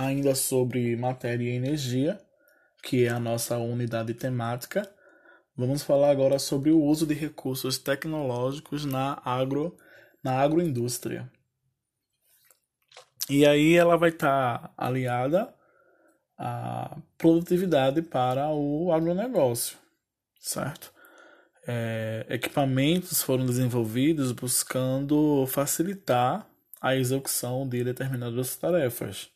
ainda sobre matéria e energia, que é a nossa unidade temática. Vamos falar agora sobre o uso de recursos tecnológicos na agro na agroindústria. E aí ela vai estar tá aliada à produtividade para o agronegócio, certo? É, equipamentos foram desenvolvidos buscando facilitar a execução de determinadas tarefas,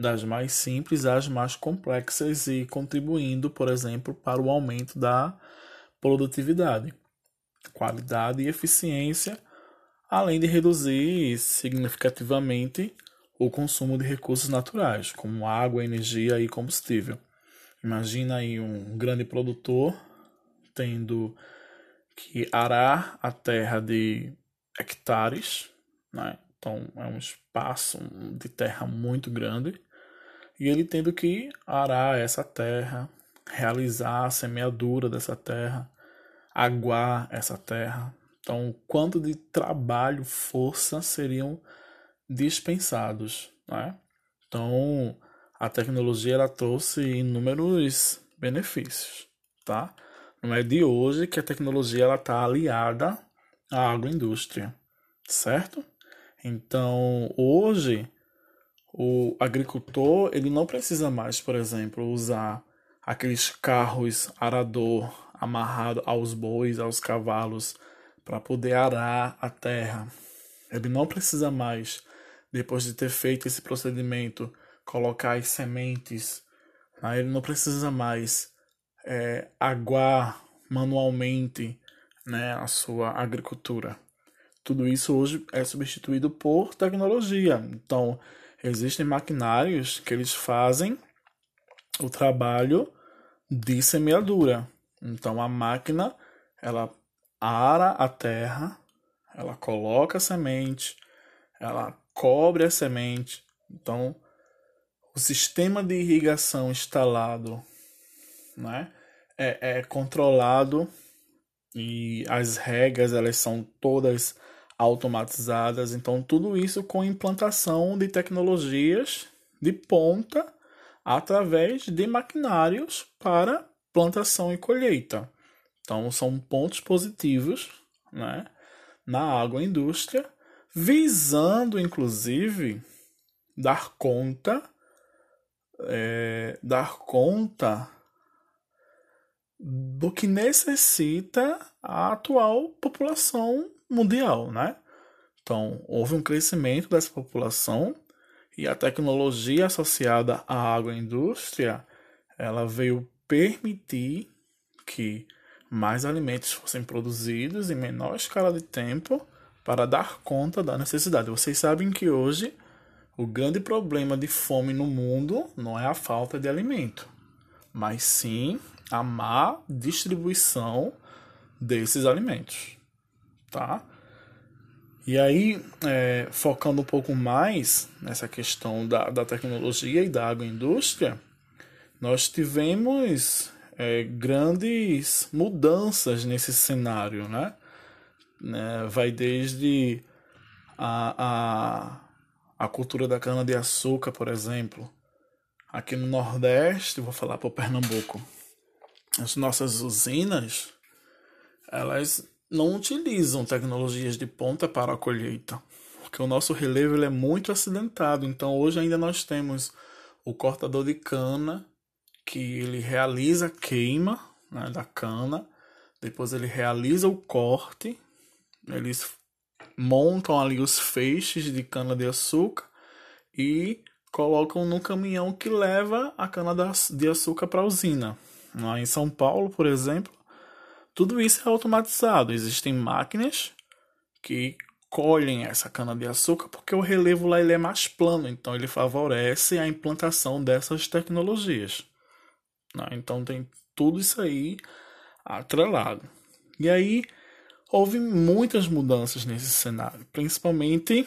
das mais simples às mais complexas e contribuindo, por exemplo, para o aumento da produtividade, qualidade e eficiência, além de reduzir significativamente o consumo de recursos naturais, como água, energia e combustível. Imagina aí um grande produtor tendo que arar a terra de hectares, né? então é um espaço de terra muito grande, e ele tendo que arar essa terra, realizar a semeadura dessa terra, aguar essa terra. Então, quanto de trabalho, força seriam dispensados, né? Então, a tecnologia ela trouxe inúmeros benefícios, tá? Não é de hoje que a tecnologia ela está aliada à agroindústria, certo? Então, hoje, o agricultor ele não precisa mais, por exemplo, usar aqueles carros arador amarrado aos bois, aos cavalos, para poder arar a terra. Ele não precisa mais, depois de ter feito esse procedimento, colocar as sementes. Né? Ele não precisa mais é, aguar manualmente né, a sua agricultura. Tudo isso hoje é substituído por tecnologia. Então, existem maquinários que eles fazem o trabalho de semeadura. Então, a máquina ela ara a terra, ela coloca a semente, ela cobre a semente. Então, o sistema de irrigação instalado né, é, é controlado e as regras elas são todas automatizadas. Então, tudo isso com implantação de tecnologias de ponta através de maquinários para plantação e colheita. Então, são pontos positivos né, na agroindústria, visando inclusive dar conta, é, dar conta do que necessita a atual população mundial, né? Então, houve um crescimento dessa população e a tecnologia associada à agroindústria, ela veio permitir que mais alimentos fossem produzidos em menor escala de tempo para dar conta da necessidade. Vocês sabem que hoje o grande problema de fome no mundo não é a falta de alimento, mas sim a má distribuição desses alimentos, tá? E aí, é, focando um pouco mais nessa questão da, da tecnologia e da agroindústria, nós tivemos é, grandes mudanças nesse cenário, né? né? Vai desde a, a, a cultura da cana-de-açúcar, por exemplo. Aqui no Nordeste, vou falar para o Pernambuco as nossas usinas elas não utilizam tecnologias de ponta para a colheita, porque o nosso relevo ele é muito acidentado. Então hoje ainda nós temos o cortador de cana que ele realiza a queima né, da cana, depois ele realiza o corte, eles montam ali os feixes de cana de açúcar e colocam no caminhão que leva a cana de açúcar para a usina. Em São Paulo, por exemplo, tudo isso é automatizado. Existem máquinas que colhem essa cana-de-açúcar porque o relevo lá ele é mais plano, então ele favorece a implantação dessas tecnologias. Né? Então tem tudo isso aí atrelado. E aí houve muitas mudanças nesse cenário, principalmente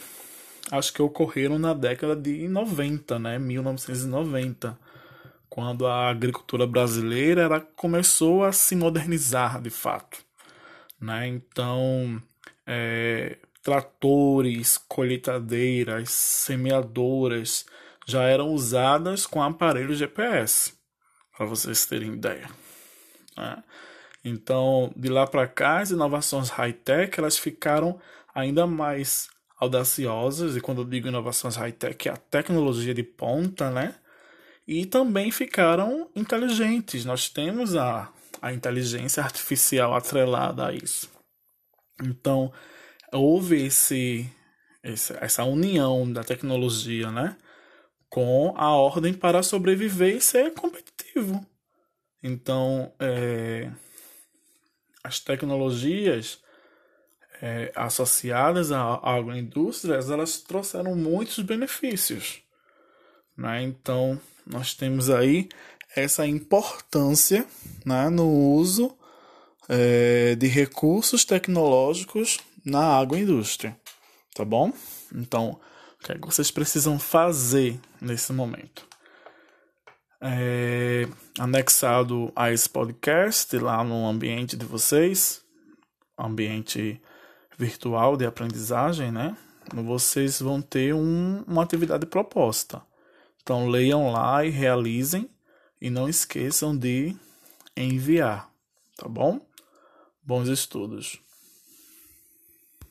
acho que ocorreram na década de 90, né, 1990 quando a agricultura brasileira ela começou a se modernizar de fato. Né? Então, é, tratores, colheitadeiras, semeadoras já eram usadas com aparelhos GPS, para vocês terem ideia. Né? Então, de lá para cá, as inovações high-tech elas ficaram ainda mais audaciosas, e quando eu digo inovações high-tech, é a tecnologia de ponta, né? E também ficaram inteligentes. Nós temos a, a inteligência artificial atrelada a isso. Então, houve esse, esse, essa união da tecnologia, né? Com a ordem para sobreviver e ser competitivo. Então, é, as tecnologias é, associadas à agroindústria, elas trouxeram muitos benefícios. Né? Então, nós temos aí essa importância né, no uso é, de recursos tecnológicos na agroindústria. Tá bom? Então, o que, é que vocês precisam fazer nesse momento? É, anexado a esse podcast lá no ambiente de vocês, ambiente virtual de aprendizagem, né? Vocês vão ter um, uma atividade proposta. Então leiam lá e realizem e não esqueçam de enviar, tá bom? Bons estudos.